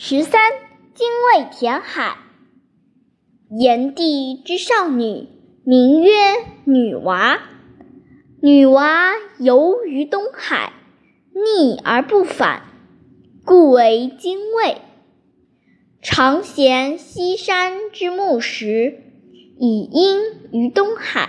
十三，精卫填海。炎帝之少女，名曰女娃。女娃游于东海，溺而不返，故为精卫。常衔西山之木石，以堙于东海。